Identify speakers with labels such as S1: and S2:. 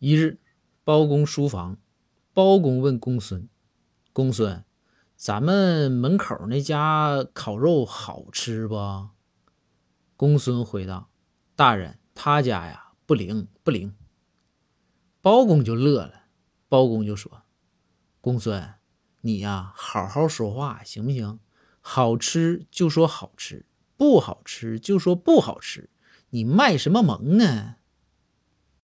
S1: 一日，包公书房，包公问公孙，公孙，咱们门口那家烤肉好吃不？公孙回道，大人，他家呀，不灵不灵。包公就乐了，包公就说，公孙，你呀，好好说话，行不行？好吃就说好吃，不好吃就说不好吃，你卖什么萌呢？